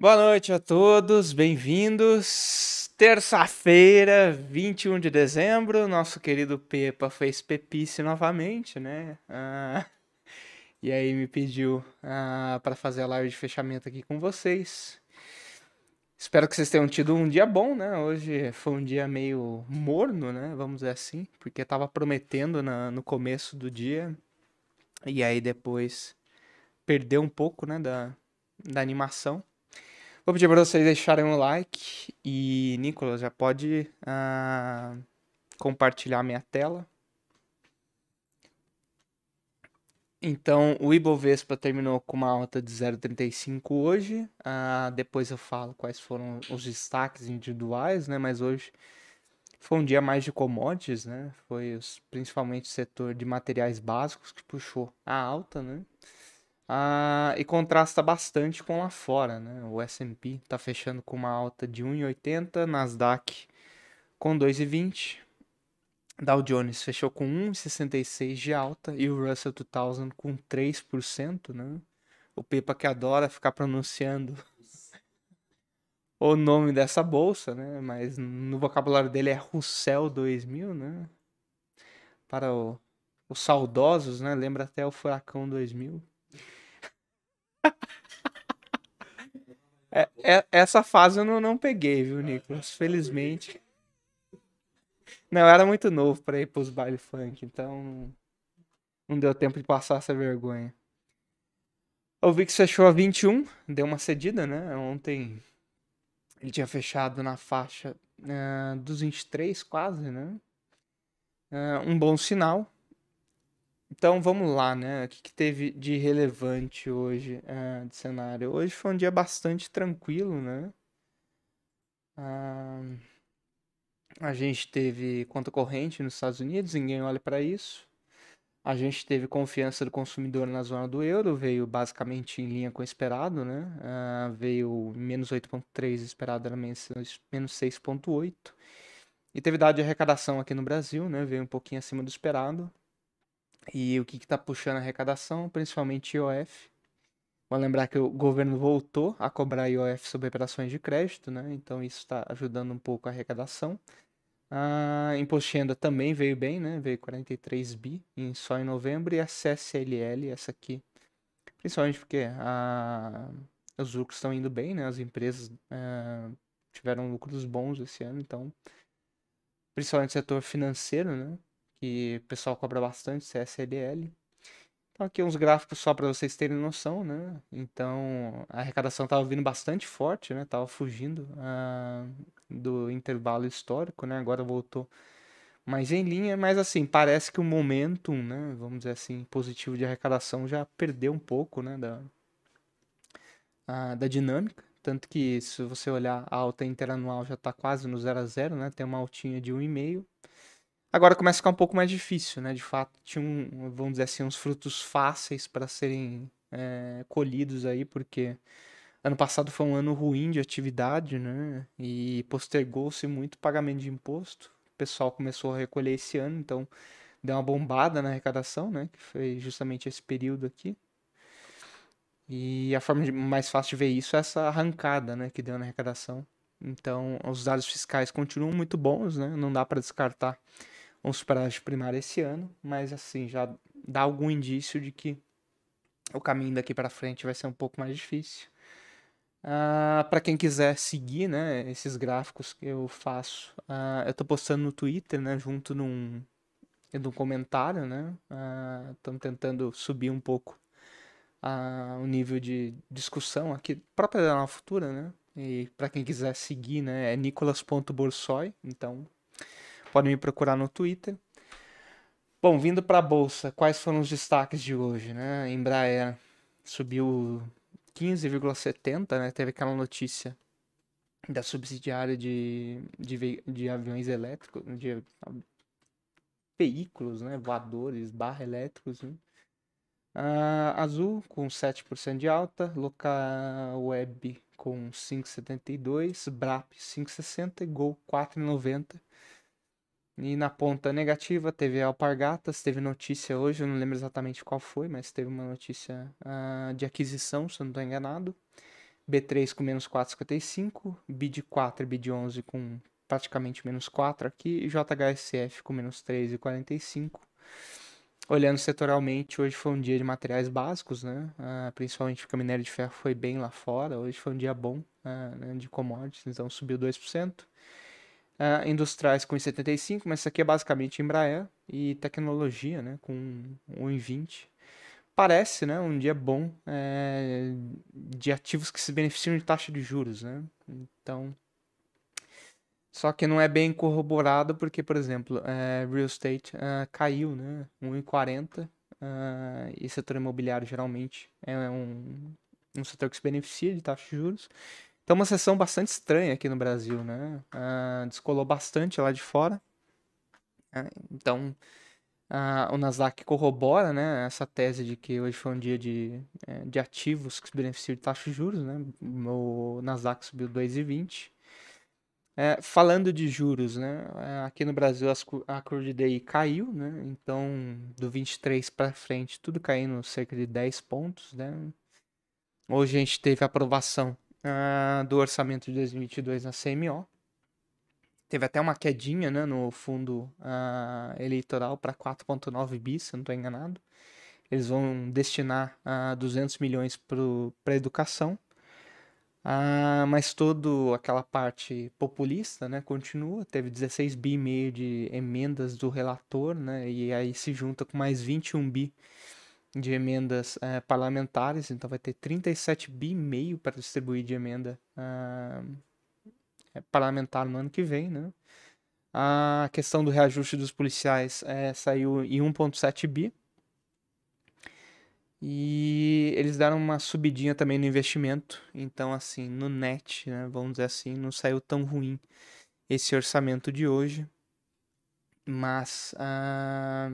Boa noite a todos, bem-vindos. Terça-feira, 21 de dezembro, nosso querido Pepa fez pepice novamente, né? Ah, e aí me pediu ah, para fazer a live de fechamento aqui com vocês. Espero que vocês tenham tido um dia bom, né? Hoje foi um dia meio morno, né? Vamos dizer assim, porque tava prometendo na, no começo do dia e aí depois perdeu um pouco, né, da, da animação. Vou pedir para vocês deixarem um like e, Nicolas, já pode uh, compartilhar minha tela. Então, o Ibovespa terminou com uma alta de 0,35 hoje. Uh, depois eu falo quais foram os destaques individuais, né? Mas hoje foi um dia mais de commodities, né? Foi os, principalmente o setor de materiais básicos que puxou a alta, né? Ah, e contrasta bastante com lá fora, né? O S&P está fechando com uma alta de 1,80, Nasdaq com 2,20, Dow Jones fechou com 1,66 de alta e o Russell 2000 com 3%, né? O Pepa que adora ficar pronunciando o nome dessa bolsa, né? Mas no vocabulário dele é Russell 2000, né? Para o, os saudosos, né? Lembra até o Furacão 2000. É, é, essa fase eu não, não peguei, viu, Nicolas? Felizmente. Não, eu era muito novo para ir pros baile funk, então não deu tempo de passar essa vergonha. O VIX fechou a 21, deu uma cedida, né? Ontem ele tinha fechado na faixa uh, dos 23, quase, né? Uh, um bom sinal. Então vamos lá, né? O que, que teve de relevante hoje uh, de cenário? Hoje foi um dia bastante tranquilo, né? Uh, a gente teve conta corrente nos Estados Unidos, ninguém olha para isso. A gente teve confiança do consumidor na zona do euro, veio basicamente em linha com o esperado, né? Uh, veio menos 8,3, esperado era menos 6,8. E teve dado de arrecadação aqui no Brasil, né? Veio um pouquinho acima do esperado. E o que está puxando a arrecadação? Principalmente IOF. Vou lembrar que o governo voltou a cobrar IOF sobre operações de crédito, né? Então isso está ajudando um pouco a arrecadação. A imposto de renda também veio bem, né? Veio 43 bi em, só em novembro. E a CSLL, essa aqui, principalmente porque a, os lucros estão indo bem, né? As empresas uh, tiveram lucros bons esse ano, então, principalmente no setor financeiro, né? Que o pessoal cobra bastante, CSLL. Então aqui uns gráficos só para vocês terem noção, né? Então a arrecadação estava vindo bastante forte, né? Tava fugindo uh, do intervalo histórico, né? Agora voltou mais em linha, mas assim, parece que o momentum, né? Vamos dizer assim, positivo de arrecadação já perdeu um pouco, né? Da, uh, da dinâmica. Tanto que se você olhar a alta interanual já está quase no 0 a 0, né? Tem uma altinha de 1,5 Agora começa a ficar um pouco mais difícil, né? De fato, tinha um, vamos dizer assim, uns frutos fáceis para serem é, colhidos aí, porque ano passado foi um ano ruim de atividade, né? E postergou-se muito o pagamento de imposto. O pessoal começou a recolher esse ano, então deu uma bombada na arrecadação, né? Que foi justamente esse período aqui. E a forma mais fácil de ver isso é essa arrancada, né? Que deu na arrecadação. Então, os dados fiscais continuam muito bons, né? Não dá para descartar um superávit primário esse ano, mas assim, já dá algum indício de que o caminho daqui para frente vai ser um pouco mais difícil. Uh, ah, para quem quiser seguir, né, esses gráficos que eu faço, uh, eu estou postando no Twitter, né, junto num, num comentário, né, uh, tentando subir um pouco o nível de discussão aqui, própria da Nova Futura, né, e para quem quiser seguir, né, é nicolas.borsoi, então Podem me procurar no Twitter. Bom, vindo para a bolsa, quais foram os destaques de hoje, né? Embraer subiu 15,70, né? Teve aquela notícia da subsidiária de, de, de aviões elétricos, de veículos, né? Voadores, barra elétricos, né? Uh, Azul com 7% de alta, Local Web com 5,72, Brap 5,60 e Gol 4,90. E na ponta negativa teve Alpargatas, teve notícia hoje, eu não lembro exatamente qual foi, mas teve uma notícia uh, de aquisição, se eu não estou enganado. B3 com menos 4,55, BID 4 e BID 11 com praticamente menos 4 aqui, e JHSF com menos 3,45. Olhando setorialmente, hoje foi um dia de materiais básicos, né? Ah, principalmente porque o minério de ferro foi bem lá fora. Hoje foi um dia bom ah, né, de commodities, então subiu 2%. Ah, industriais com 1,75, mas isso aqui é basicamente Embraer e tecnologia, né? Com 1,20. Parece, né? Um dia bom é, de ativos que se beneficiam de taxa de juros, né? Então, só que não é bem corroborado porque, por exemplo, é, real estate uh, caiu, né? 1,40 uh, e setor imobiliário geralmente é um, um setor que se beneficia de taxa de juros. Então, uma sessão bastante estranha aqui no Brasil, né? Uh, descolou bastante lá de fora. Uh, então, uh, o Nasdaq corrobora, né? Essa tese de que hoje foi um dia de, eh, de ativos que se beneficiam de taxa de juros, né? O Nasdaq subiu 2,20. É, falando de juros, né? É, aqui no Brasil a curva DI caiu, né? Então, do 23 para frente, tudo caindo cerca de 10 pontos, né? Hoje a gente teve aprovação uh, do orçamento de 2022 na CMO. Teve até uma quedinha né, no fundo uh, eleitoral para 4,9 bis, se não estou enganado. Eles vão destinar uh, 200 milhões para educação. Ah, mas toda aquela parte populista, né, continua. Teve 16 bi e meio de emendas do relator, né, e aí se junta com mais 21 bi de emendas é, parlamentares, então vai ter 37 bi meio para distribuir de emenda ah, parlamentar no ano que vem, né. A questão do reajuste dos policiais é, saiu em 1,7 bi, e eles deram uma subidinha também no investimento. Então, assim, no net, né, vamos dizer assim, não saiu tão ruim esse orçamento de hoje. Mas ah,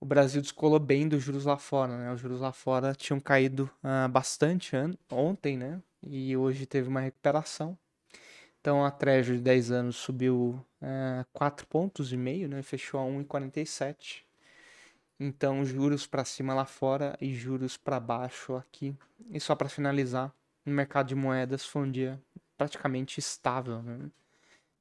o Brasil descolou bem dos juros lá fora, né? Os juros lá fora tinham caído ah, bastante ontem, né? E hoje teve uma recuperação. Então a Treasury de 10 anos subiu ah, 4 pontos e meio, né? Fechou a 1,47. Então, juros para cima lá fora e juros para baixo aqui. E só para finalizar, no mercado de moedas foi um dia praticamente estável, né?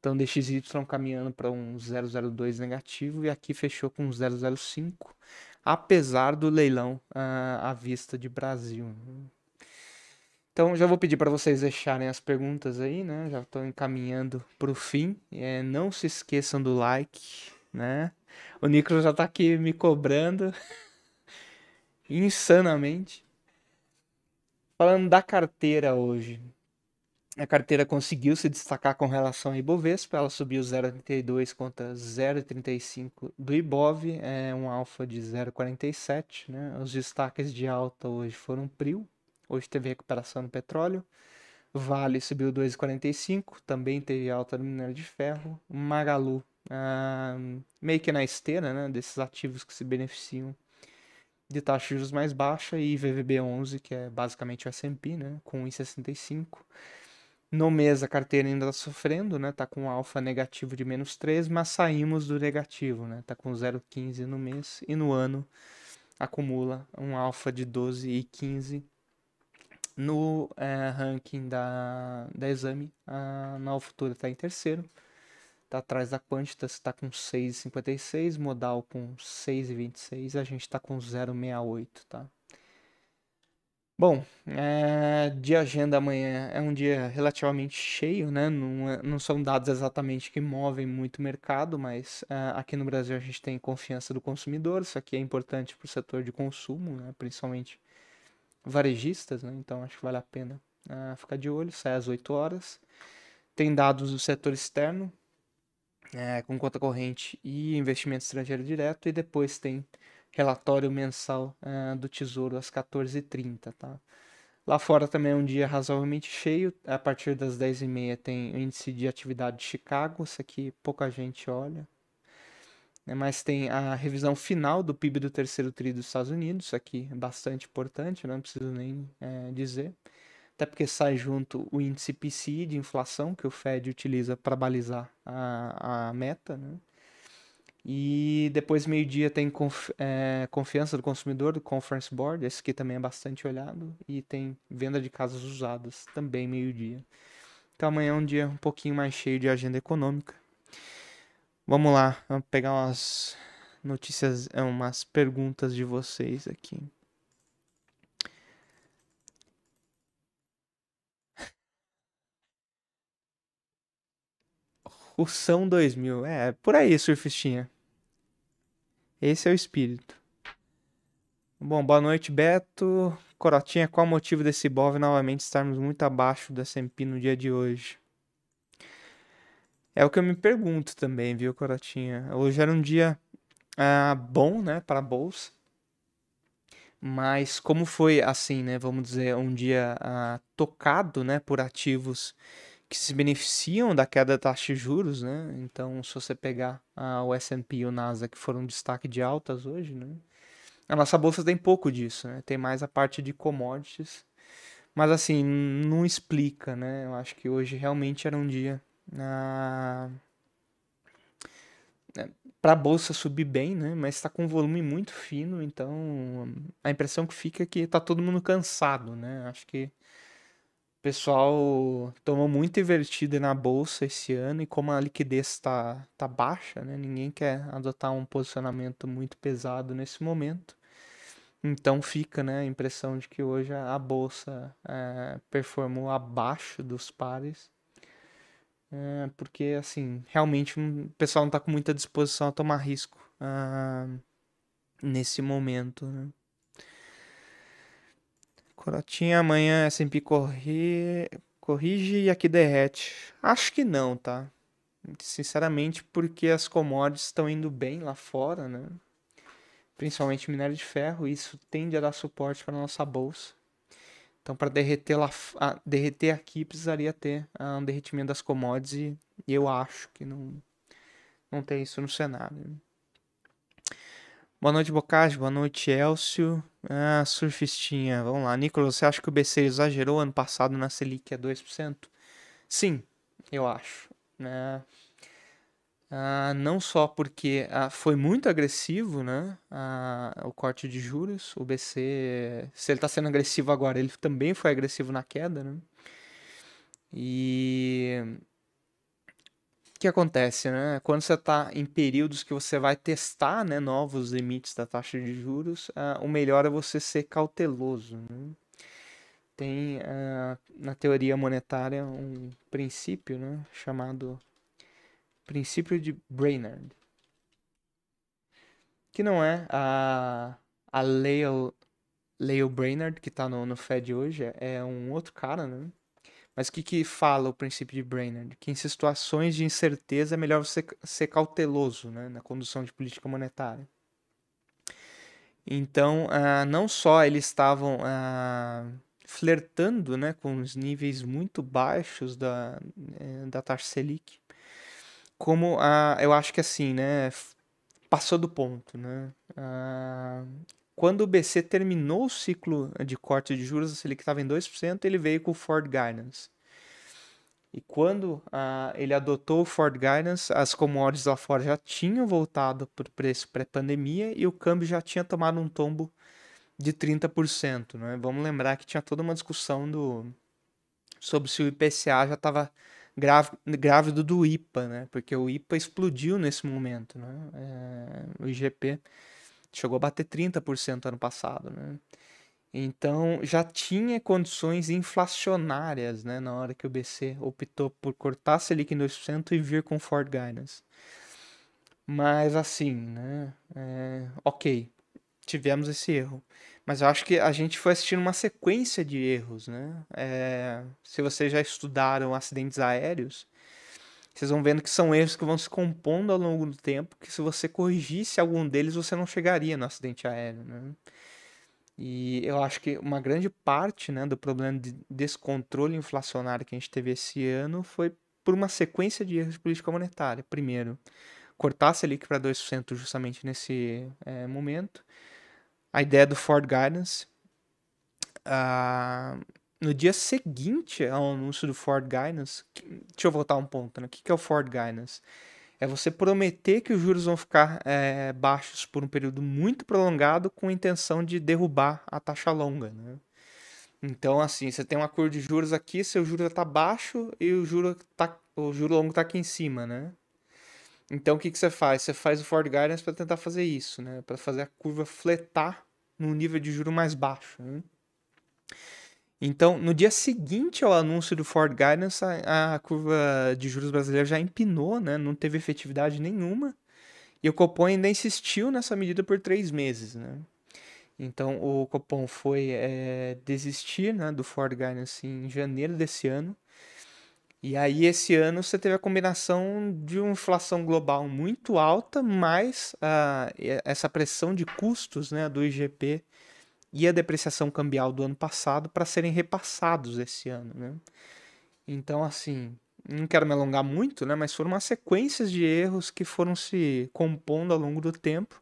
Então, DXY caminhando para um 002 negativo e aqui fechou com um 005, apesar do leilão uh, à vista de Brasil. Então, já vou pedir para vocês deixarem as perguntas aí, né? Já estou encaminhando para o fim. É, não se esqueçam do like, né? O Nicolas já tá aqui me cobrando insanamente. Falando da carteira hoje. A carteira conseguiu se destacar com relação ao Ibovespa, ela subiu 0,32 contra 0,35 do Ibov, é um alfa de 0,47, né? Os destaques de alta hoje foram Prio, hoje teve recuperação no petróleo, Vale subiu 2,45, também teve alta no minério de ferro, Magalu ah, meio que na esteira né, desses ativos que se beneficiam de taxa de juros mais baixa e VVB11, que é basicamente o S&P, né, com 1,65. No mês a carteira ainda está sofrendo, né, tá com alfa negativo de menos 3, mas saímos do negativo, né, tá com 0,15 no mês e no ano acumula um alfa de 12 e 15. No é, ranking da, da Exame, a Nova Futura está em terceiro, Tá atrás da Quantitas, está com 6,56, Modal com 6,26, a gente está com 0,68, tá? Bom, é, de agenda amanhã é um dia relativamente cheio, né? Não, é, não são dados exatamente que movem muito o mercado, mas é, aqui no Brasil a gente tem confiança do consumidor, isso aqui é importante para o setor de consumo, né? principalmente varejistas, né? então acho que vale a pena é, ficar de olho, sai às 8 horas. Tem dados do setor externo, é, com conta corrente e investimento estrangeiro direto, e depois tem relatório mensal é, do Tesouro às 14h30, tá? Lá fora também é um dia razoavelmente cheio, a partir das 10h30 tem o índice de atividade de Chicago, isso aqui pouca gente olha, né? mas tem a revisão final do PIB do terceiro tri dos Estados Unidos, isso aqui é bastante importante, não preciso nem é, dizer até porque sai junto o índice PCI de inflação que o Fed utiliza para balizar a, a meta, né? E depois, meio-dia, tem conf é, confiança do consumidor, do Conference Board, esse aqui também é bastante olhado. E tem venda de casas usadas, também meio-dia. Então amanhã é um dia um pouquinho mais cheio de agenda econômica. Vamos lá, vamos pegar umas notícias, é, umas perguntas de vocês aqui. Russão 2000. É, por aí, surfistinha. Esse é o espírito. Bom, boa noite, Beto. Corotinha, qual o motivo desse BOV novamente estarmos muito abaixo da S&P no dia de hoje? É o que eu me pergunto também, viu, Corotinha? Hoje era um dia ah, bom, né, para a bolsa. Mas como foi assim, né, vamos dizer, um dia ah, tocado, né, por ativos que se beneficiam da queda da taxa de juros, né? Então, se você pegar o S&P e o Nasdaq, que foram destaque de altas hoje, né? A nossa bolsa tem pouco disso, né? Tem mais a parte de commodities. Mas assim, não explica, né? Eu acho que hoje realmente era um dia ah, né, para a bolsa subir bem, né? Mas está com um volume muito fino, então a impressão que fica é que está todo mundo cansado, né? Acho que pessoal tomou muito invertida na bolsa esse ano e como a liquidez está tá baixa, né, ninguém quer adotar um posicionamento muito pesado nesse momento. Então fica né, a impressão de que hoje a bolsa é, performou abaixo dos pares. É, porque assim, realmente o pessoal não está com muita disposição a tomar risco uh, nesse momento. Né? Corotinha, amanhã S&P corri... corrige e aqui derrete. Acho que não, tá? Sinceramente, porque as commodities estão indo bem lá fora, né? Principalmente minério de ferro, isso tende a dar suporte para nossa bolsa. Então, para derreter, lá, ah, derreter aqui, precisaria ter ah, um derretimento das commodities e eu acho que não, não tem isso no cenário. Boa noite, Bocage. Boa noite, Elcio. Ah, surfistinha. Vamos lá. Nicolas, você acha que o BC exagerou ano passado na Selic a 2%? Sim, eu acho. Né? Ah, não só porque ah, foi muito agressivo né, ah, o corte de juros. O BC, se ele está sendo agressivo agora, ele também foi agressivo na queda. Né? E que acontece, né? Quando você está em períodos que você vai testar né, novos limites da taxa de juros, uh, o melhor é você ser cauteloso. Né? Tem uh, na teoria monetária um princípio né, chamado princípio de Brainerd, que não é a, a Leo, Leo Brainerd, que está no, no Fed hoje, é um outro cara, né? Mas o que, que fala o princípio de Brainerd? Que em situações de incerteza é melhor você ser cauteloso né, na condução de política monetária. Então, ah, não só eles estavam ah, flertando né, com os níveis muito baixos da, eh, da taxa Selic, como ah, eu acho que assim, né, passou do ponto. Né? Quando o BC terminou o ciclo de corte de juros, a Selic estava em 2%, ele veio com o Ford Guidance. E quando ah, ele adotou o Ford Guidance, as commodities lá fora já tinham voltado para o preço pré-pandemia e o câmbio já tinha tomado um tombo de 30%. Né? Vamos lembrar que tinha toda uma discussão do, sobre se o IPCA já estava grávido do IPA, né? porque o IPA explodiu nesse momento. Né? É, o IGP chegou a bater 30% ano passado, né? Então já tinha condições inflacionárias, né, na hora que o BC optou por cortar a Selic em 2% e vir com Ford Guidance. Mas assim, né, é, ok, tivemos esse erro. Mas eu acho que a gente foi assistindo uma sequência de erros, né? É, se vocês já estudaram acidentes aéreos, vocês vão vendo que são erros que vão se compondo ao longo do tempo, que se você corrigisse algum deles, você não chegaria no acidente aéreo, né? E eu acho que uma grande parte né, do problema de descontrole inflacionário que a gente teve esse ano foi por uma sequência de erros de política monetária. Primeiro, cortar a Selic para 2% justamente nesse é, momento. A ideia do Ford Guidance. Uh, no dia seguinte ao anúncio do Ford Guidance, deixa eu voltar um ponto, né? O que é o Ford Guidance? é você prometer que os juros vão ficar é, baixos por um período muito prolongado com a intenção de derrubar a taxa longa, né? Então, assim, você tem uma curva de juros aqui, seu juro está baixo e o juro, tá, o juro longo está aqui em cima, né? Então, o que, que você faz? Você faz o Ford Guidance para tentar fazer isso, né? Para fazer a curva fletar num nível de juro mais baixo. Né? Então, no dia seguinte ao anúncio do Ford Guidance, a, a curva de juros brasileira já empinou, né? Não teve efetividade nenhuma. E o Copom ainda insistiu nessa medida por três meses, né? Então, o Copom foi é, desistir né, do Ford Guidance em janeiro desse ano e aí, esse ano, você teve a combinação de uma inflação global muito alta, mais uh, essa pressão de custos né, do IGP e a depreciação cambial do ano passado para serem repassados esse ano. Né? Então, assim, não quero me alongar muito, né, mas foram uma sequência de erros que foram se compondo ao longo do tempo.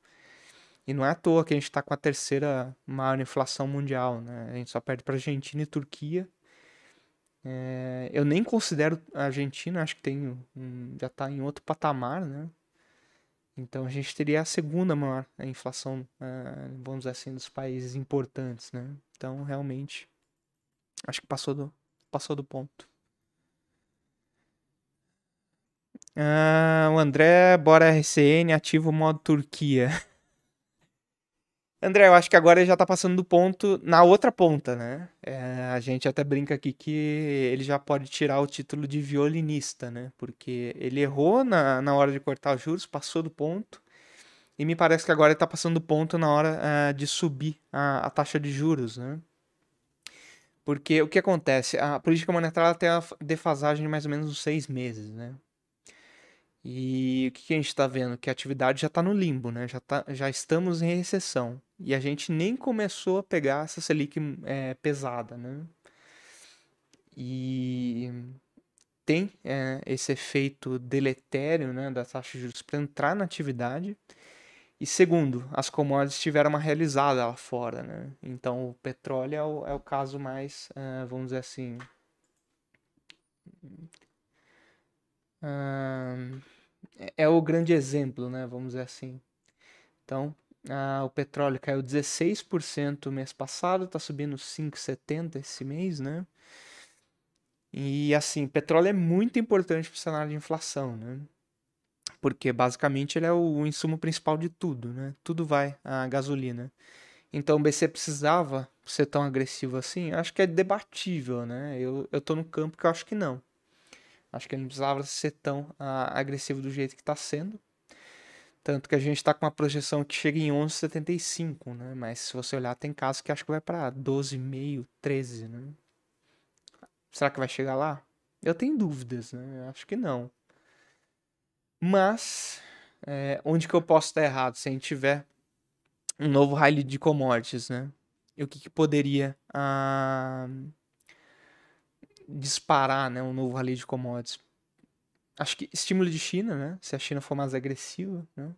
E não é à toa que a gente está com a terceira maior inflação mundial. Né? A gente só perde para Argentina e Turquia é, eu nem considero a Argentina, acho que tem já está em outro patamar, né? Então a gente teria a segunda maior inflação, é, vamos dizer assim, dos países importantes, né? Então realmente acho que passou do, passou do ponto. Ah, o André, bora RCN, ativa o modo Turquia. André, eu acho que agora ele já tá passando do ponto na outra ponta, né? É, a gente até brinca aqui que ele já pode tirar o título de violinista, né? Porque ele errou na, na hora de cortar os juros, passou do ponto. E me parece que agora ele tá passando do ponto na hora uh, de subir a, a, taxa de juros, né? Porque o que acontece? A política monetária tem a defasagem de mais ou menos uns seis meses, né? E o que, a gente está vendo? Que a atividade já está no limbo, né? Já, tá, já estamos em recessão. E a gente nem começou a pegar essa Selic é, pesada, né? E tem é, esse efeito deletério né, da taxa de juros para entrar na atividade. E segundo, as commodities tiveram uma realizada lá fora, né? Então o petróleo é o, é o caso mais, uh, vamos dizer assim, uh, é o grande exemplo, né? Vamos dizer assim. Então, ah, o petróleo caiu 16% mês passado, está subindo 5,70 esse mês, né? E assim, petróleo é muito importante para o cenário de inflação, né? Porque basicamente ele é o insumo principal de tudo, né? Tudo vai a gasolina. Então o BC precisava ser tão agressivo assim? Acho que é debatível, né? Eu, eu tô no campo que eu acho que não. Acho que ele não precisava ser tão ah, agressivo do jeito que está sendo. Tanto que a gente está com uma projeção que chega em 11,75, né? Mas se você olhar, tem casos que acho que vai para 12,5, 13, né? Será que vai chegar lá? Eu tenho dúvidas, né? Acho que não. Mas, é, onde que eu posso estar errado? Se a gente tiver um novo rally de commodities, né? E o que, que poderia... Ah, disparar, né, um novo rally de commodities. Acho que estímulo de China, né, se a China for mais agressiva, né.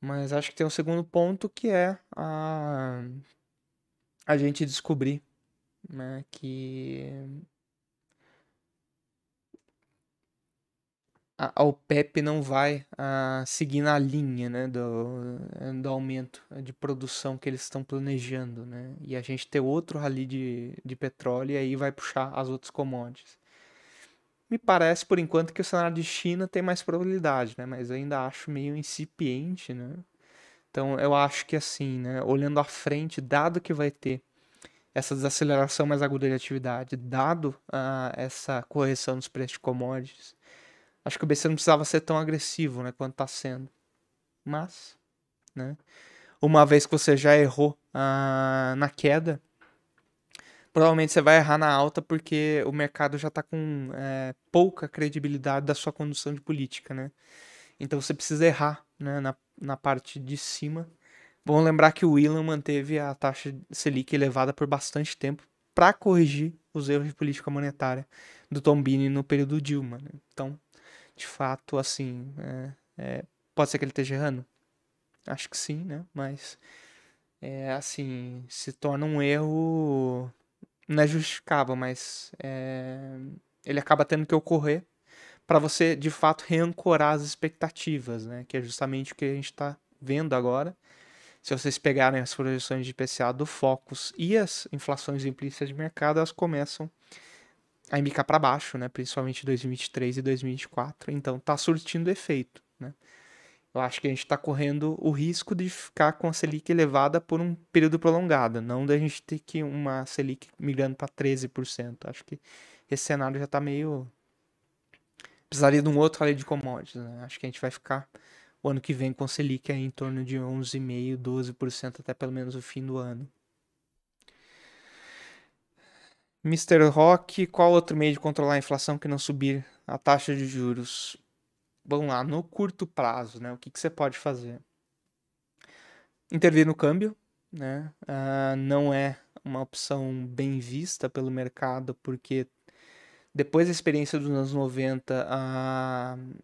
Mas acho que tem um segundo ponto que é a, a gente descobrir né, que a OPEP não vai uh, seguir na linha né, do, do aumento de produção que eles estão planejando. Né? E a gente ter outro rally de, de petróleo e aí vai puxar as outras commodities. Me parece, por enquanto, que o cenário de China tem mais probabilidade, né? mas ainda acho meio incipiente. Né? Então eu acho que assim, né, olhando à frente, dado que vai ter essa desaceleração mais aguda de atividade, dado uh, essa correção nos preços de commodities, Acho que o BC não precisava ser tão agressivo, né, quanto está sendo. Mas, né, uma vez que você já errou ah, na queda, provavelmente você vai errar na alta porque o mercado já está com é, pouca credibilidade da sua condução de política, né? Então você precisa errar né, na, na parte de cima. Vamos lembrar que o Willan manteve a taxa Selic elevada por bastante tempo para corrigir os erros de política monetária do Tom Bini no período Dilma. Né? Então, de fato, assim, é, é, pode ser que ele esteja errando? Acho que sim, né? Mas, é, assim, se torna um erro, não é justificável, mas é, ele acaba tendo que ocorrer para você de fato reancorar as expectativas, né? Que é justamente o que a gente está vendo agora. Se vocês pegarem as projeções de IPCA do Focus e as inflações implícitas de mercado, elas começam a indicar para baixo, né? Principalmente 2023 e 2024. Então tá surtindo efeito, né? Eu acho que a gente está correndo o risco de ficar com a Selic elevada por um período prolongado, não da gente ter que uma Selic migrando para 13%. Acho que esse cenário já está meio. Precisaria de um outro lei de commodities. Né? Acho que a gente vai ficar o ano que vem com Selic aí em torno de 11,5%, 12% até pelo menos o fim do ano. Mr. Rock, qual outro meio de controlar a inflação que não subir a taxa de juros? vamos lá, no curto prazo, né? O que, que você pode fazer? Intervir no câmbio, né? Uh, não é uma opção bem vista pelo mercado, porque depois da experiência dos anos 90, uh,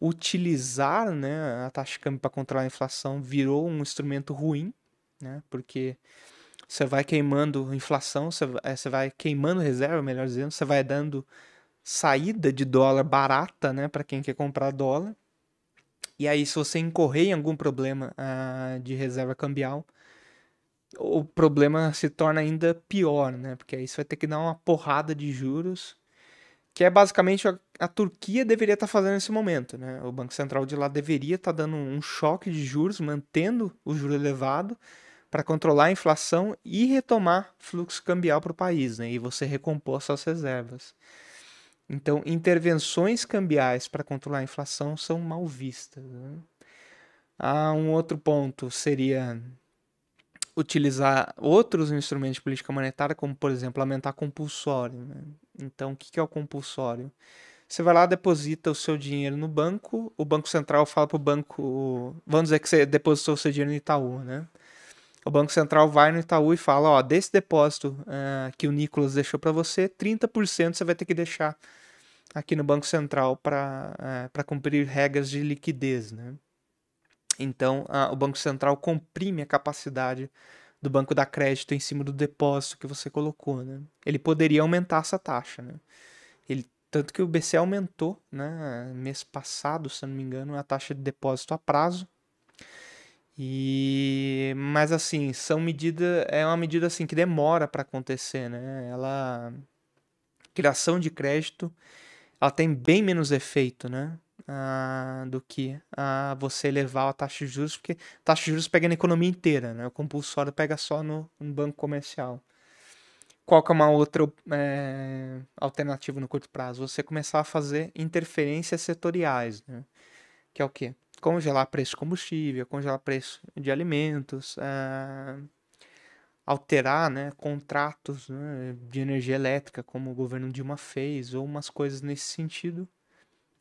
utilizar né, a taxa de câmbio para controlar a inflação virou um instrumento ruim, né? Porque você vai queimando inflação, você vai, você vai queimando reserva, melhor dizendo, você vai dando saída de dólar barata, né, para quem quer comprar dólar. E aí, se você incorrer em algum problema uh, de reserva cambial, o problema se torna ainda pior, né? Porque aí você vai ter que dar uma porrada de juros, que é basicamente a, a Turquia deveria estar tá fazendo nesse momento, né? O Banco Central de lá deveria estar tá dando um choque de juros, mantendo o juro elevado para controlar a inflação e retomar fluxo cambial para o país, né? E você recompor suas reservas. Então, intervenções cambiais para controlar a inflação são mal vistas. Né? Ah, um outro ponto seria utilizar outros instrumentos de política monetária, como, por exemplo, aumentar compulsório. Né? Então, o que é o compulsório? Você vai lá, deposita o seu dinheiro no banco, o Banco Central fala para o banco. Vamos dizer que você depositou o seu dinheiro no Itaú, né? O Banco Central vai no Itaú e fala: ó, desse depósito uh, que o Nicolas deixou para você, 30% você vai ter que deixar aqui no Banco Central para é, cumprir regras de liquidez. Né? Então, a, o Banco Central comprime a capacidade do banco dar crédito em cima do depósito que você colocou. Né? Ele poderia aumentar essa taxa. Né? Ele, tanto que o BCE aumentou, né, mês passado, se não me engano, a taxa de depósito a prazo. E mas assim, são medidas, é uma medida assim que demora para acontecer, né? Ela criação de crédito ela tem bem menos efeito, né? Ah, do que ah, você elevar a taxa de juros, porque a taxa de juros pega na economia inteira, né? O compulsório pega só no, no banco comercial. Qual que é uma outra é, alternativa no curto prazo? Você começar a fazer interferências setoriais, né? Que é o quê? Congelar preço de combustível, congelar preço de alimentos, é, alterar né, contratos né, de energia elétrica, como o governo Dilma fez, ou umas coisas nesse sentido.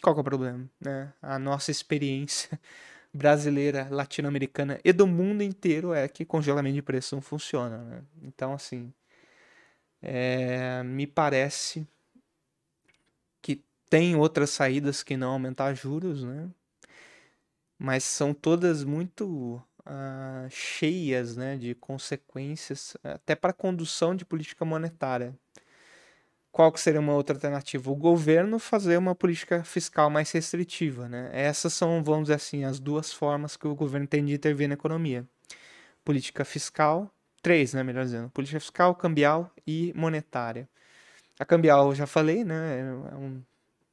Qual é o problema? Né? A nossa experiência brasileira, latino-americana e do mundo inteiro é que congelamento de preço não funciona. Né? Então, assim, é, me parece que tem outras saídas que não aumentar juros, né? Mas são todas muito uh, cheias né, de consequências, até para a condução de política monetária. Qual que seria uma outra alternativa? O governo fazer uma política fiscal mais restritiva. Né? Essas são, vamos dizer assim, as duas formas que o governo tem de intervir na economia. Política fiscal, três, né, melhor dizendo. Política fiscal, cambial e monetária. A cambial, eu já falei, né, é um,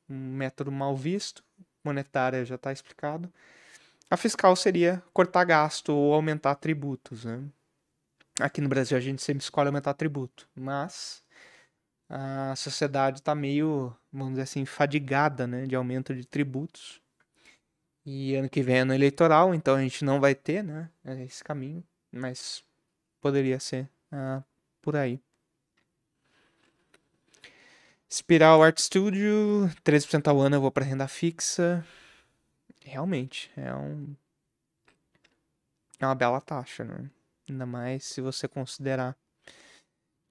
um método mal visto. Monetária já está explicado. A fiscal seria cortar gasto ou aumentar tributos, né? Aqui no Brasil a gente sempre escolhe aumentar tributo, mas a sociedade está meio, vamos dizer assim, fadigada, né, de aumento de tributos. E ano que vem é ano eleitoral, então a gente não vai ter, né, esse caminho, mas poderia ser uh, por aí. Spiral Art Studio, 13% ao ano eu vou para renda fixa realmente é um é uma bela taxa, né? Ainda mais se você considerar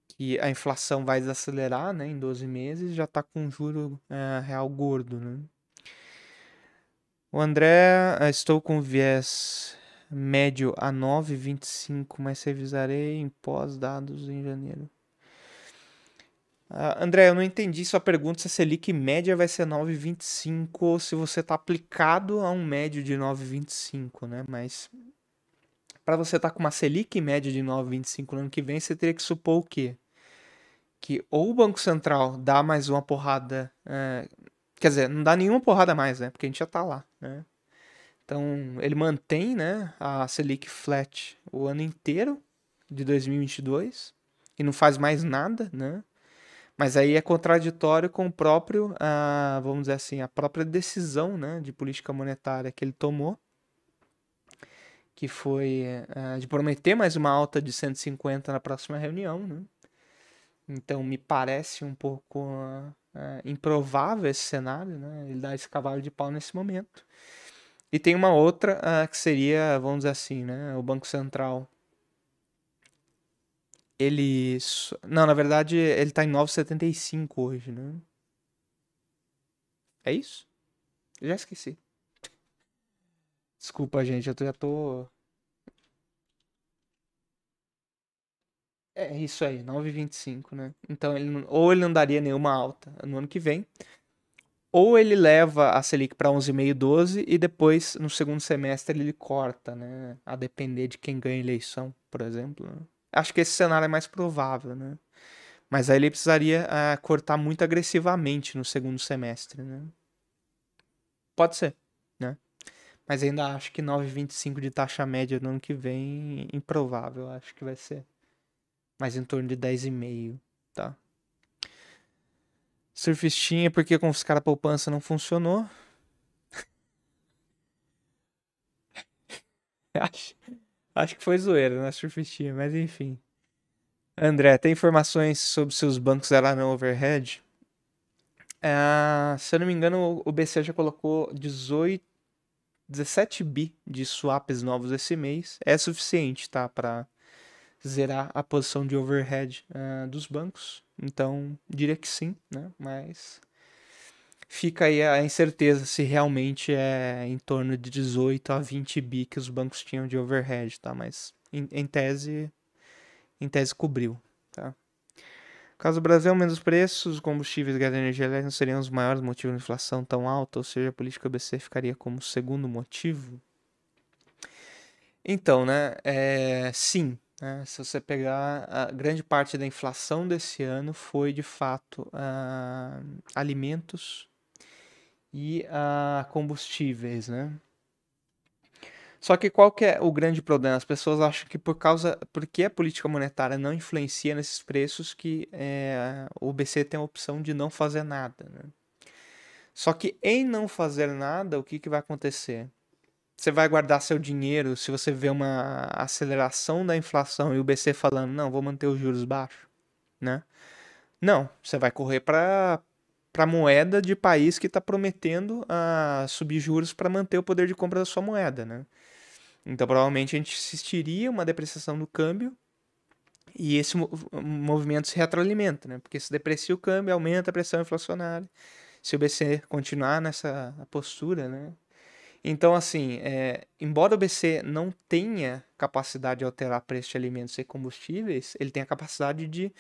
que a inflação vai desacelerar, né, em 12 meses, já está com um juro é, real gordo, né? O André, eh, estou com viés médio a 9,25, mas revisarei em pós-dados em janeiro. Uh, André, eu não entendi sua pergunta se a Selic média vai ser 9,25 ou se você está aplicado a um médio de 9,25, né? Mas para você estar tá com uma Selic média de 9,25 no ano que vem, você teria que supor o quê? Que ou o Banco Central dá mais uma porrada. Uh, quer dizer, não dá nenhuma porrada mais, né? Porque a gente já está lá, né? Então, ele mantém né, a Selic flat o ano inteiro de 2022 e não faz mais nada, né? Mas aí é contraditório com o próprio, ah, vamos dizer assim, a própria decisão né, de política monetária que ele tomou, que foi ah, de prometer mais uma alta de 150 na próxima reunião. Né? Então me parece um pouco ah, improvável esse cenário, né? ele dá esse cavalo de pau nesse momento. E tem uma outra que seria, vamos dizer assim, né, o Banco Central ele. Não, na verdade, ele tá em 9,75 hoje, né? É isso? Eu já esqueci. Desculpa, gente, eu já tô. É isso aí, 9,25, né? Então, ele não... ou ele não daria nenhuma alta no ano que vem, ou ele leva a Selic para 11,5, 12 e depois, no segundo semestre, ele corta, né? A depender de quem ganha a eleição, por exemplo. Né? Acho que esse cenário é mais provável, né? Mas aí ele precisaria uh, cortar muito agressivamente no segundo semestre, né? Pode ser, né? Mas ainda acho que 9,25 de taxa média no ano que vem, improvável. Acho que vai ser mais em torno de 10,5, tá? Surfistinha, porque com os caras poupança não funcionou. acho, Acho que foi zoeira na surfistinha, mas enfim. André, tem informações sobre se os bancos eram overhead? Uh, se eu não me engano, o BC já colocou 18, 17 bi de swaps novos esse mês. É suficiente, tá? Para zerar a posição de overhead uh, dos bancos. Então, diria que sim, né? Mas fica aí a incerteza se realmente é em torno de 18 a 20 bi que os bancos tinham de overhead, tá? Mas em, em tese, em tese cobriu, tá? Caso o Brasil aumente os preços, combustíveis, gás e energia elétrica seriam os maiores motivos de inflação tão alta, ou seja, a política BC ficaria como segundo motivo? Então, né, é, sim, né, se você pegar a grande parte da inflação desse ano foi de fato uh, alimentos e a combustíveis, né? Só que qual que é o grande problema? As pessoas acham que por causa, porque a política monetária não influencia nesses preços, que é, o BC tem a opção de não fazer nada. Né? Só que em não fazer nada, o que, que vai acontecer? Você vai guardar seu dinheiro se você vê uma aceleração da inflação e o BC falando, não, vou manter os juros baixos, né? Não, você vai correr para para moeda de país que está prometendo a subir juros para manter o poder de compra da sua moeda, né? Então provavelmente a gente assistiria uma depreciação do câmbio e esse movimento se retroalimenta, né? Porque se deprecia o câmbio, aumenta a pressão inflacionária. Se o BC continuar nessa postura, né? Então, assim, é, embora o BC não tenha capacidade de alterar preço de alimentos e combustíveis, ele tem a capacidade de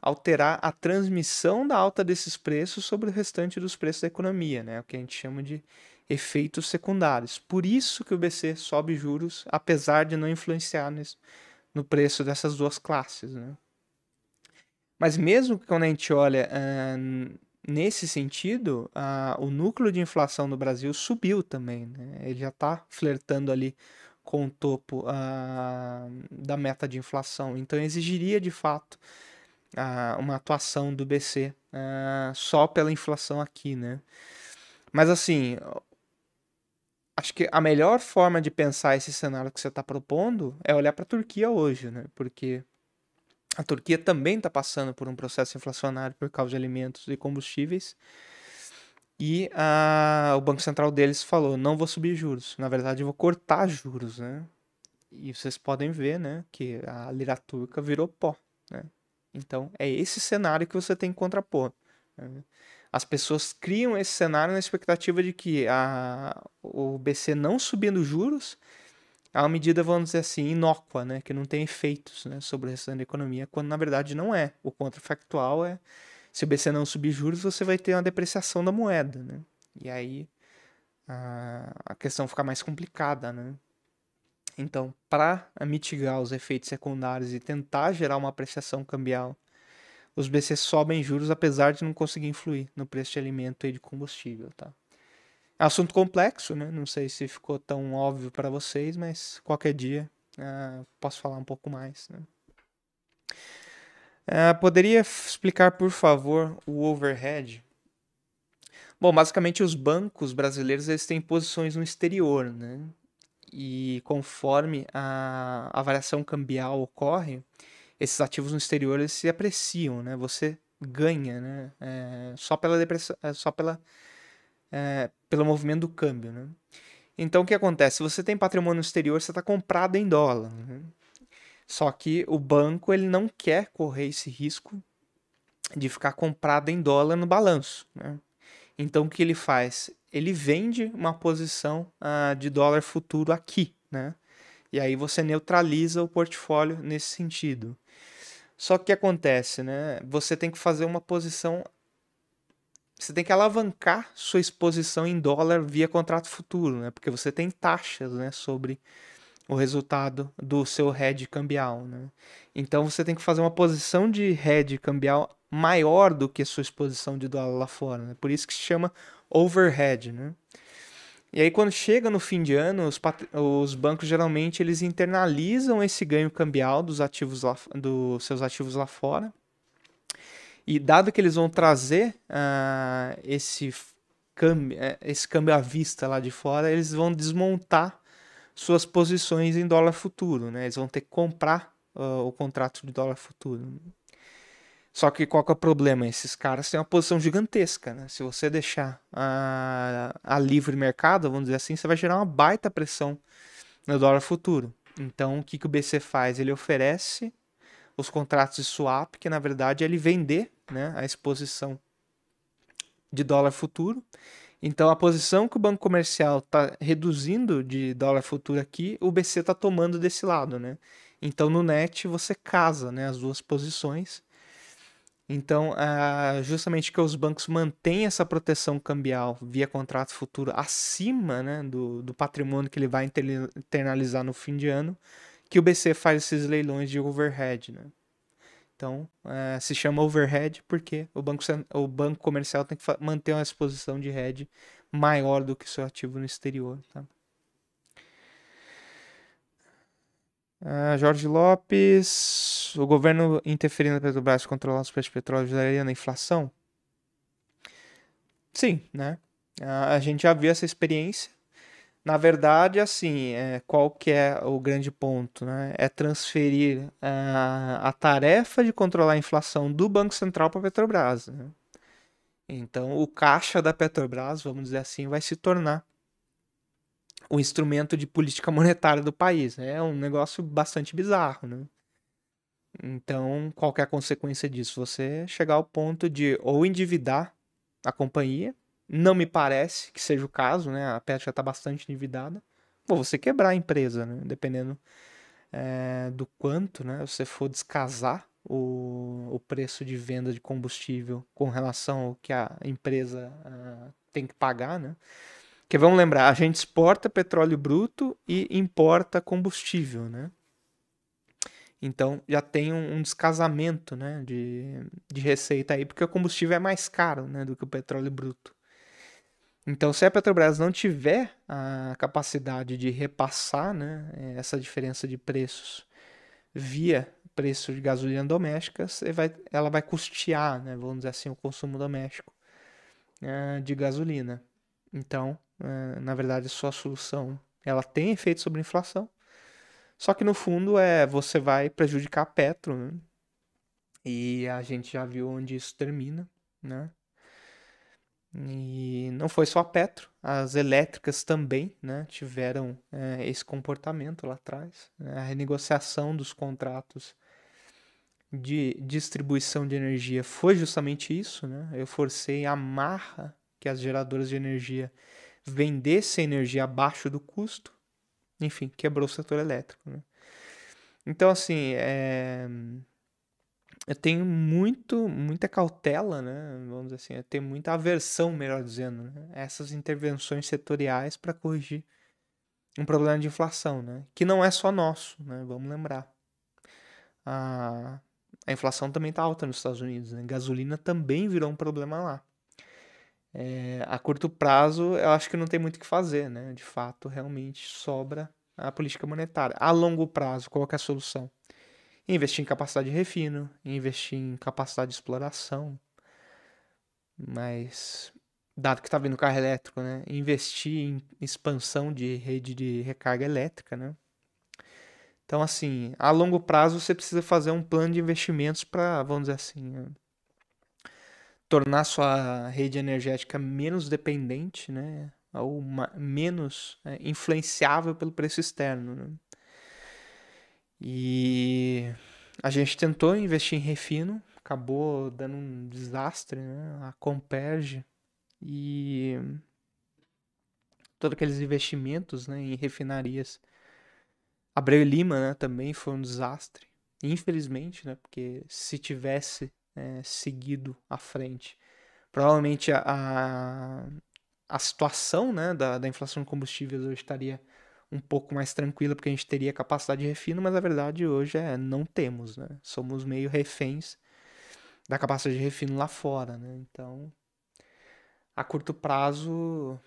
alterar a transmissão da alta desses preços sobre o restante dos preços da economia, né? o que a gente chama de efeitos secundários. Por isso que o BC sobe juros, apesar de não influenciar no preço dessas duas classes. Né? Mas mesmo quando a gente olha uh, nesse sentido, uh, o núcleo de inflação no Brasil subiu também. Né? Ele já está flertando ali com o topo uh, da meta de inflação. Então exigiria de fato uma atuação do BC uh, só pela inflação aqui, né? Mas assim, acho que a melhor forma de pensar esse cenário que você está propondo é olhar para a Turquia hoje, né? Porque a Turquia também está passando por um processo inflacionário por causa de alimentos e combustíveis. E o Banco Central deles falou: não vou subir juros. Na verdade, eu vou cortar juros, né? E vocês podem ver, né, que a lira turca virou pó, né? Então, é esse cenário que você tem que contrapor. Né? As pessoas criam esse cenário na expectativa de que a, o BC não subindo juros é uma medida, vamos dizer assim, inócua, né? que não tem efeitos né, sobre o restante da economia, quando na verdade não é. O contrafactual é Se o BC não subir juros, você vai ter uma depreciação da moeda, né? E aí a, a questão fica mais complicada, né? Então, para mitigar os efeitos secundários e tentar gerar uma apreciação cambial, os BC sobem juros apesar de não conseguir influir no preço de alimento e de combustível, tá? Assunto complexo, né? Não sei se ficou tão óbvio para vocês, mas qualquer dia uh, posso falar um pouco mais, né? Uh, poderia explicar, por favor, o overhead? Bom, basicamente os bancos brasileiros eles têm posições no exterior, né? E conforme a, a variação cambial ocorre, esses ativos no exterior eles se apreciam, né? Você ganha, né? É, só pela depressão, é, só pela é, pelo movimento do câmbio, né? Então o que acontece? Se você tem patrimônio exterior, você está comprado em dólar. Né? Só que o banco ele não quer correr esse risco de ficar comprado em dólar no balanço. Né? Então o que ele faz? Ele vende uma posição uh, de dólar futuro aqui, né? E aí você neutraliza o portfólio nesse sentido. Só que o que acontece, né? Você tem que fazer uma posição. Você tem que alavancar sua exposição em dólar via contrato futuro, né? Porque você tem taxas, né? Sobre o resultado do seu hedge cambial, né? Então você tem que fazer uma posição de hedge cambial maior do que sua exposição de dólar lá fora. Né? Por isso que se chama overhead. Né? E aí quando chega no fim de ano, os, os, bancos geralmente eles internalizam esse ganho cambial dos ativos lá, dos seus ativos lá fora. E dado que eles vão trazer uh, esse, câmbio, eh, esse câmbio à vista lá de fora, eles vão desmontar suas posições em dólar futuro. Né? Eles vão ter que comprar uh, o contrato de dólar futuro. Só que qual que é o problema? Esses caras têm uma posição gigantesca, né? Se você deixar a, a livre mercado, vamos dizer assim, você vai gerar uma baita pressão no dólar futuro. Então, o que, que o BC faz? Ele oferece os contratos de swap, que na verdade é ele vender né, a exposição de dólar futuro. Então, a posição que o banco comercial está reduzindo de dólar futuro aqui, o BC está tomando desse lado, né? Então, no net, você casa né, as duas posições então, uh, justamente que os bancos mantêm essa proteção cambial via contrato futuro acima né, do, do patrimônio que ele vai internalizar no fim de ano, que o BC faz esses leilões de overhead. Né? Então, uh, se chama overhead porque o banco, o banco comercial tem que manter uma exposição de hedge maior do que seu ativo no exterior. Tá? Uh, Jorge Lopes, o governo interferindo na Petrobras controlar os preços de petróleo ajudaria na inflação? Sim, né? Uh, a gente já viu essa experiência. Na verdade, assim, é, qual que é o grande ponto? Né? É transferir uh, a tarefa de controlar a inflação do Banco Central para a Petrobras. Né? Então, o caixa da Petrobras, vamos dizer assim, vai se tornar o instrumento de política monetária do país. Né? É um negócio bastante bizarro, né? Então, qual é a consequência disso? Você chegar ao ponto de ou endividar a companhia, não me parece que seja o caso, né? A Petro já está bastante endividada, ou você quebrar a empresa, né? Dependendo é, do quanto, né? Você for descasar o, o preço de venda de combustível com relação ao que a empresa uh, tem que pagar, né? Que vamos lembrar, a gente exporta petróleo bruto e importa combustível, né? Então já tem um, um descasamento né, de, de receita aí, porque o combustível é mais caro né, do que o petróleo bruto. Então, se a Petrobras não tiver a capacidade de repassar né, essa diferença de preços via preço de gasolina doméstica, vai, ela vai custear, né, vamos dizer assim, o consumo doméstico uh, de gasolina. Então, na verdade, sua solução ela tem efeito sobre a inflação, só que no fundo é você vai prejudicar a Petro, né? E a gente já viu onde isso termina, né? E não foi só a Petro, as elétricas também né, tiveram é, esse comportamento lá atrás. Né? A renegociação dos contratos de distribuição de energia foi justamente isso. Né? Eu forcei a marra que as geradoras de energia vendessem energia abaixo do custo. Enfim, quebrou o setor elétrico. Né? Então, assim, é... eu tenho muito, muita cautela, né? Vamos dizer assim, eu tenho muita aversão, melhor dizendo, né? a essas intervenções setoriais para corrigir um problema de inflação, né? Que não é só nosso, né? Vamos lembrar. A, a inflação também está alta nos Estados Unidos, né? Gasolina também virou um problema lá. É, a curto prazo, eu acho que não tem muito o que fazer, né? De fato, realmente sobra a política monetária. A longo prazo, qual é a solução? Investir em capacidade de refino, investir em capacidade de exploração. Mas, dado que está vindo carro elétrico, né? Investir em expansão de rede de recarga elétrica, né? Então, assim, a longo prazo você precisa fazer um plano de investimentos para, vamos dizer assim, tornar sua rede energética menos dependente, né? Ou menos é, influenciável pelo preço externo. Né? E a gente tentou investir em refino, acabou dando um desastre, né? A Comperge e todos aqueles investimentos né, em refinarias. Abreu e Lima né, também foi um desastre, infelizmente, né? Porque se tivesse é, seguido à frente. Provavelmente a, a, a situação né, da, da inflação de combustíveis hoje estaria um pouco mais tranquila, porque a gente teria capacidade de refino, mas a verdade hoje é não temos, né? Somos meio reféns da capacidade de refino lá fora, né? Então, a curto prazo,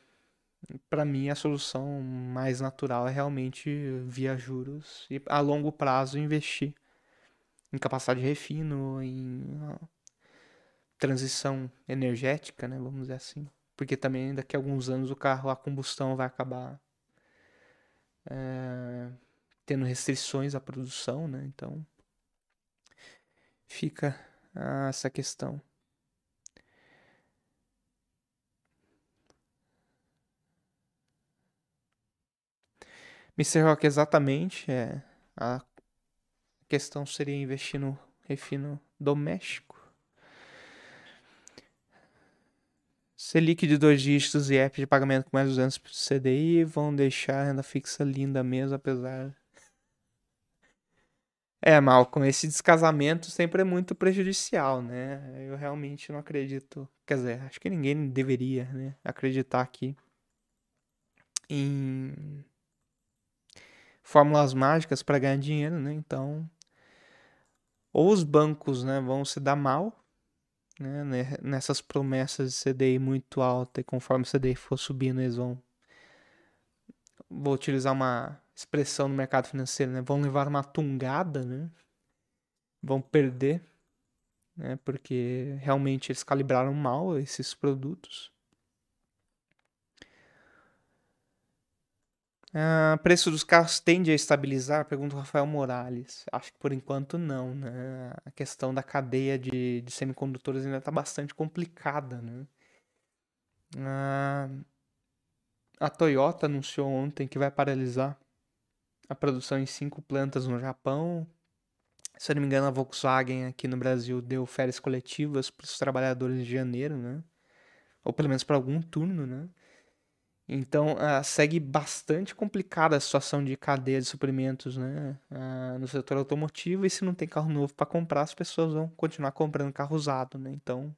para mim a solução mais natural é realmente via juros e a longo prazo investir em capacidade de refino, em transição energética, né, vamos dizer assim. Porque também daqui a alguns anos o carro a combustão vai acabar é, tendo restrições à produção, né? Então fica essa questão. Mr. Rock, exatamente. É, a questão seria investir no refino doméstico. Selic de dois dígitos e app de pagamento com mais 200 CDI vão deixar a renda fixa linda mesmo, apesar. É, Malcolm, esse descasamento sempre é muito prejudicial, né? Eu realmente não acredito. Quer dizer, acho que ninguém deveria né, acreditar aqui em fórmulas mágicas para ganhar dinheiro, né? Então, ou os bancos né, vão se dar mal né, nessas promessas de CDI muito alta e conforme o CDI for subindo eles vão vou utilizar uma expressão no mercado financeiro, né, vão levar uma tungada, né, vão perder, né, porque realmente eles calibraram mal esses produtos. Uh, preço dos carros tende a estabilizar? Pergunta o Rafael Morales. Acho que por enquanto não, né? A questão da cadeia de, de semicondutores ainda está bastante complicada, né? Uh, a Toyota anunciou ontem que vai paralisar a produção em cinco plantas no Japão. Se eu não me engano, a Volkswagen aqui no Brasil deu férias coletivas para os trabalhadores de janeiro, né? Ou pelo menos para algum turno, né? Então, uh, segue bastante complicada a situação de cadeia de suprimentos né, uh, no setor automotivo. E se não tem carro novo para comprar, as pessoas vão continuar comprando carro usado. Né? Então,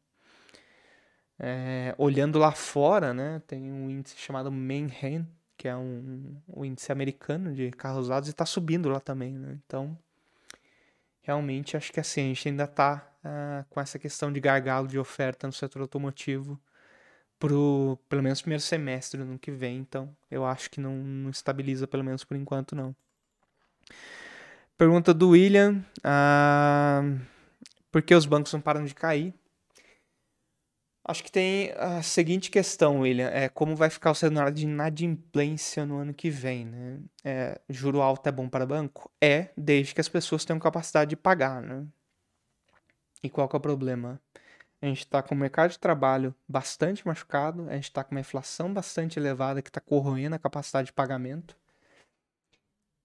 é, olhando lá fora, né, tem um índice chamado Manhattan, que é um, um índice americano de carros usados, e está subindo lá também. Né? Então, realmente, acho que assim, a gente ainda está ah, com essa questão de gargalo de oferta no setor automotivo pro pelo menos primeiro semestre do ano que vem, então eu acho que não, não estabiliza pelo menos por enquanto não. Pergunta do William, ah, por que os bancos não param de cair? Acho que tem a seguinte questão, William, é como vai ficar o cenário de inadimplência no ano que vem, né? É, juro alto é bom para banco? É, desde que as pessoas tenham capacidade de pagar, né? E qual é o problema? A gente está com o mercado de trabalho bastante machucado, a gente está com uma inflação bastante elevada que está corroendo a capacidade de pagamento.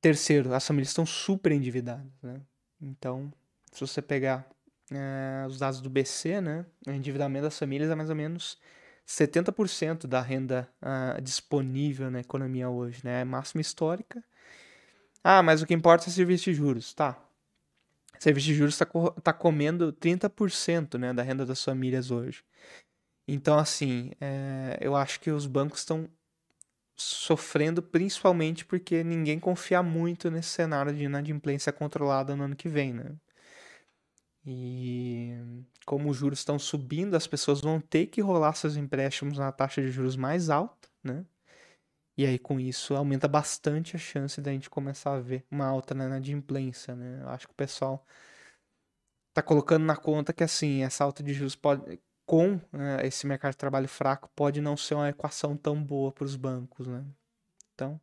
Terceiro, as famílias estão super endividadas, né? Então, se você pegar é, os dados do BC, né, o endividamento das famílias é mais ou menos 70% da renda uh, disponível na economia hoje, né? É máxima histórica. Ah, mas o que importa é serviço de juros, tá? Serviço de juros está tá comendo 30% né, da renda das famílias hoje. Então, assim, é, eu acho que os bancos estão sofrendo principalmente porque ninguém confia muito nesse cenário de inadimplência controlada no ano que vem, né? E como os juros estão subindo, as pessoas vão ter que rolar seus empréstimos na taxa de juros mais alta, né? E aí, com isso, aumenta bastante a chance da gente começar a ver uma alta na inadimplência, né? Eu acho que o pessoal tá colocando na conta que, assim, essa alta de juros pode, com né, esse mercado de trabalho fraco, pode não ser uma equação tão boa para os bancos, né? Então,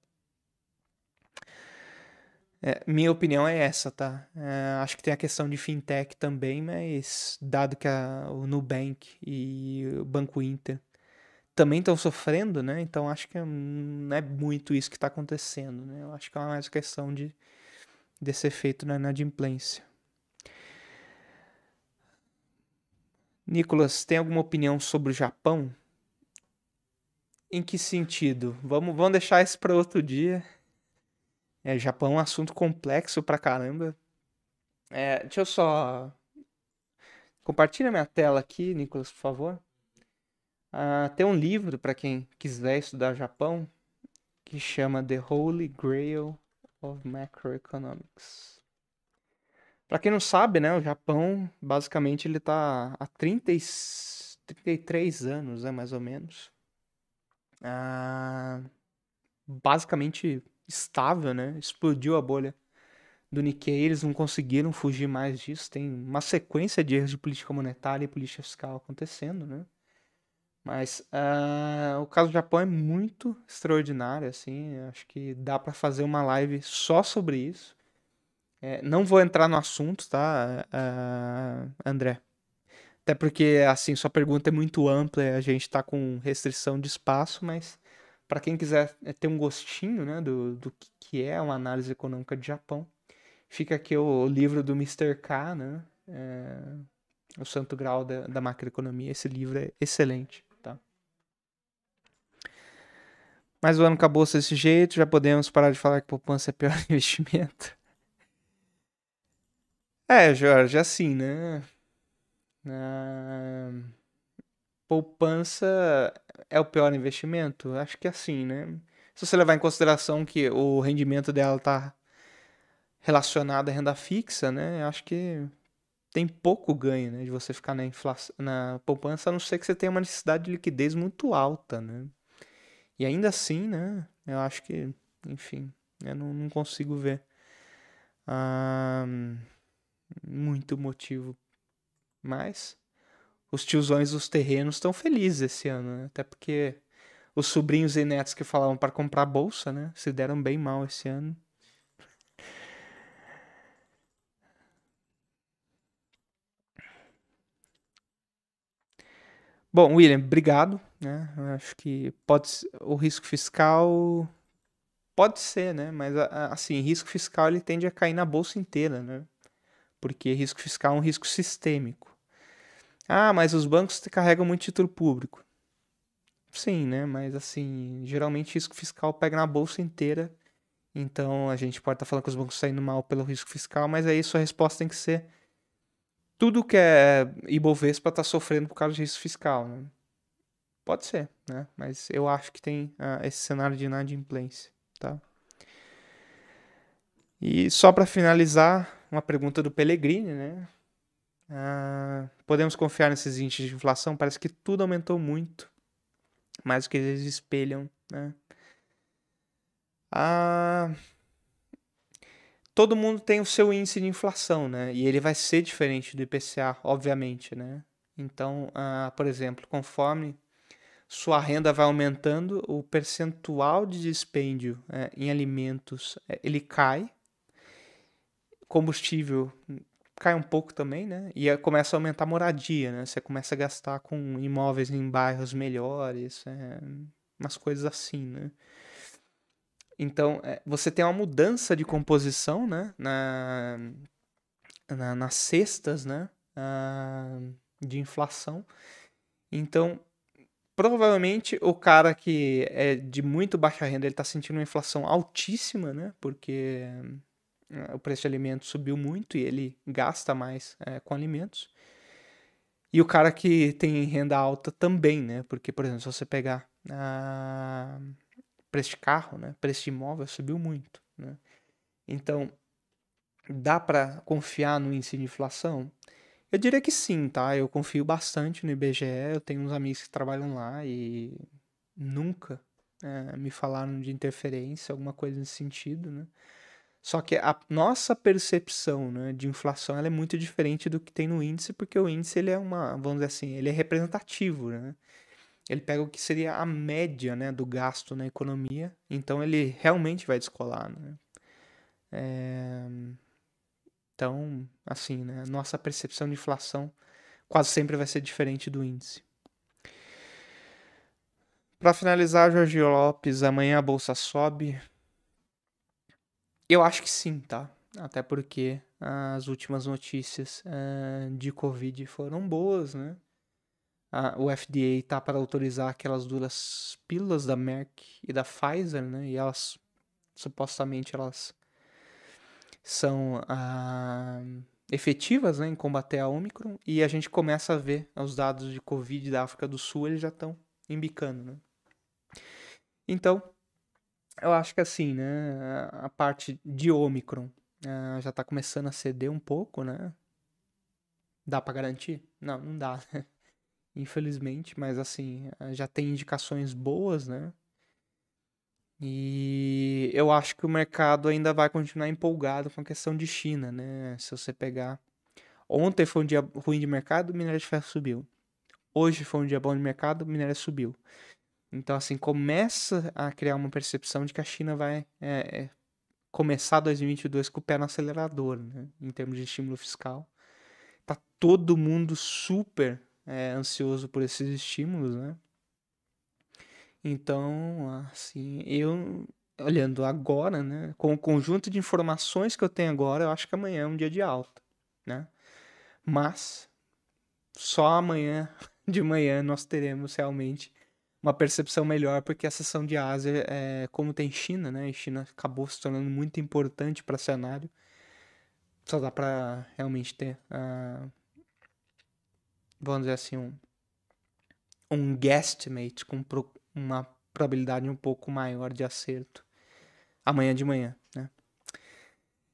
é, minha opinião é essa, tá? É, acho que tem a questão de fintech também, mas dado que a, o Nubank e o Banco Inter também estão sofrendo, né? Então acho que não é muito isso que está acontecendo, né? Eu acho que é mais questão de desse efeito na inadimplência. Nicolas, tem alguma opinião sobre o Japão? Em que sentido? Vamos, vamos deixar isso para outro dia. É, Japão é um assunto complexo pra caramba. É, deixa eu só. Compartilha minha tela aqui, Nicolas, por favor. Ah, tem um livro para quem quiser estudar Japão que chama The Holy Grail of Macroeconomics. Para quem não sabe, né, o Japão basicamente ele tá há 30 e... 33 anos, né, mais ou menos. Ah, basicamente estável, né? Explodiu a bolha do Nikkei, eles não conseguiram fugir mais disso. Tem uma sequência de erros de política monetária e política fiscal acontecendo, né? Mas uh, o caso do Japão é muito extraordinário, assim. Acho que dá para fazer uma live só sobre isso. É, não vou entrar no assunto, tá, uh, André? Até porque, assim, sua pergunta é muito ampla, a gente tá com restrição de espaço, mas para quem quiser é, ter um gostinho né, do, do que é uma análise econômica de Japão, fica aqui o, livro do Mr. K, né? É, o Santo Grau da, da Macroeconomia. Esse livro é excelente. Tá? Mas o ano acabou desse jeito, já podemos parar de falar que poupança é pior investimento. É, Jorge, assim, né? Ah, poupança é o pior investimento? Acho que é assim, né? Se você levar em consideração que o rendimento dela está relacionado à renda fixa, né? Acho que tem pouco ganho, né, de você ficar na, inflação, na poupança, a não ser que você tenha uma necessidade de liquidez muito alta, né? E ainda assim, né, eu acho que, enfim, eu não, não consigo ver ah, muito motivo. Mas os tiozões dos terrenos estão felizes esse ano, né? Até porque os sobrinhos e netos que falavam para comprar bolsa, né? Se deram bem mal esse ano. Bom, William, obrigado. Né? acho que pode o risco fiscal pode ser, né? Mas assim, risco fiscal ele tende a cair na bolsa inteira, né? Porque risco fiscal é um risco sistêmico. Ah, mas os bancos carregam muito título público. Sim, né? Mas assim, geralmente risco fiscal pega na bolsa inteira. Então a gente pode estar tá falando que os bancos saindo mal pelo risco fiscal, mas aí sua resposta tem que ser tudo que é Ibovespa está sofrendo por causa de risco fiscal, né? Pode ser, né? Mas eu acho que tem uh, esse cenário de inadimplência, tá? E só para finalizar, uma pergunta do Pellegrini, né? Ah, podemos confiar nesses índices de inflação? Parece que tudo aumentou muito, mais do que eles espelham, né? Ah, todo mundo tem o seu índice de inflação, né? E ele vai ser diferente do IPCA, obviamente, né? Então, ah, por exemplo, conforme sua renda vai aumentando, o percentual de dispêndio é, em alimentos é, ele cai, combustível cai um pouco também, né? E começa a aumentar a moradia, né? Você começa a gastar com imóveis em bairros melhores, é, umas coisas assim, né? Então, é, você tem uma mudança de composição, né? Na, na, nas cestas, né? Ah, de inflação. Então, provavelmente o cara que é de muito baixa renda, ele está sentindo uma inflação altíssima, né? Porque o preço de alimentos subiu muito e ele gasta mais é, com alimentos. E o cara que tem renda alta também, né? Porque, por exemplo, se você pegar a preço de carro, né? Preço de imóvel subiu muito, né? Então, dá para confiar no índice de inflação? Eu diria que sim, tá? Eu confio bastante no IBGE, eu tenho uns amigos que trabalham lá e nunca é, me falaram de interferência, alguma coisa nesse sentido, né? Só que a nossa percepção né, de inflação ela é muito diferente do que tem no índice, porque o índice ele é uma, vamos dizer assim, ele é representativo, né? Ele pega o que seria a média né, do gasto na economia, então ele realmente vai descolar, né? É... Então, assim, né, nossa percepção de inflação quase sempre vai ser diferente do índice. Para finalizar, Jorge Lopes, amanhã a bolsa sobe, eu acho que sim, tá? Até porque as últimas notícias uh, de Covid foram boas, né? Uh, o FDA tá para autorizar aquelas duas pílulas da Merck e da Pfizer, né? E elas, supostamente, elas são uh, efetivas né, em combater a Omicron. E a gente começa a ver os dados de Covid da África do Sul, eles já estão embicando, né? Então, eu acho que assim, né? A parte de Omicron uh, já tá começando a ceder um pouco, né? Dá para garantir? Não, não dá, né? Infelizmente, mas assim, eh, já tem indicações boas, né? E eu acho que o mercado ainda vai continuar empolgado com a questão de China, né? Se você pegar. Ontem foi um dia ruim de mercado, o minério de ferro subiu. Hoje foi um dia bom de mercado, o minério subiu. Então, assim, começa a criar uma percepção de que a China vai é, é, começar 2022 com o pé no acelerador, né? Em termos de estímulo fiscal. Tá todo mundo super é, ansioso por esses estímulos, né? Então, assim, eu olhando agora, né, com o conjunto de informações que eu tenho agora, eu acho que amanhã é um dia de alta, né? Mas só amanhã de manhã nós teremos realmente uma percepção melhor, porque a seção de Ásia, é, como tem China, né? E China acabou se tornando muito importante para cenário. Só dá para realmente ter, uh, vamos dizer assim, um, um guesstimate com pro, uma probabilidade um pouco maior de acerto amanhã de manhã, né?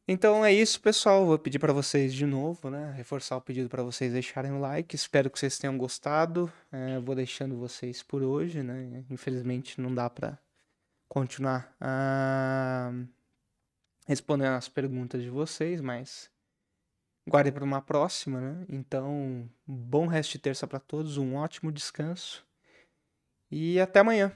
Então é isso, pessoal. Vou pedir para vocês de novo, né? Reforçar o pedido para vocês deixarem o like. Espero que vocês tenham gostado. É, vou deixando vocês por hoje, né? Infelizmente não dá para continuar ah, respondendo as perguntas de vocês, mas guardem para uma próxima, né? Então, bom resto de terça para todos, um ótimo descanso e até amanhã.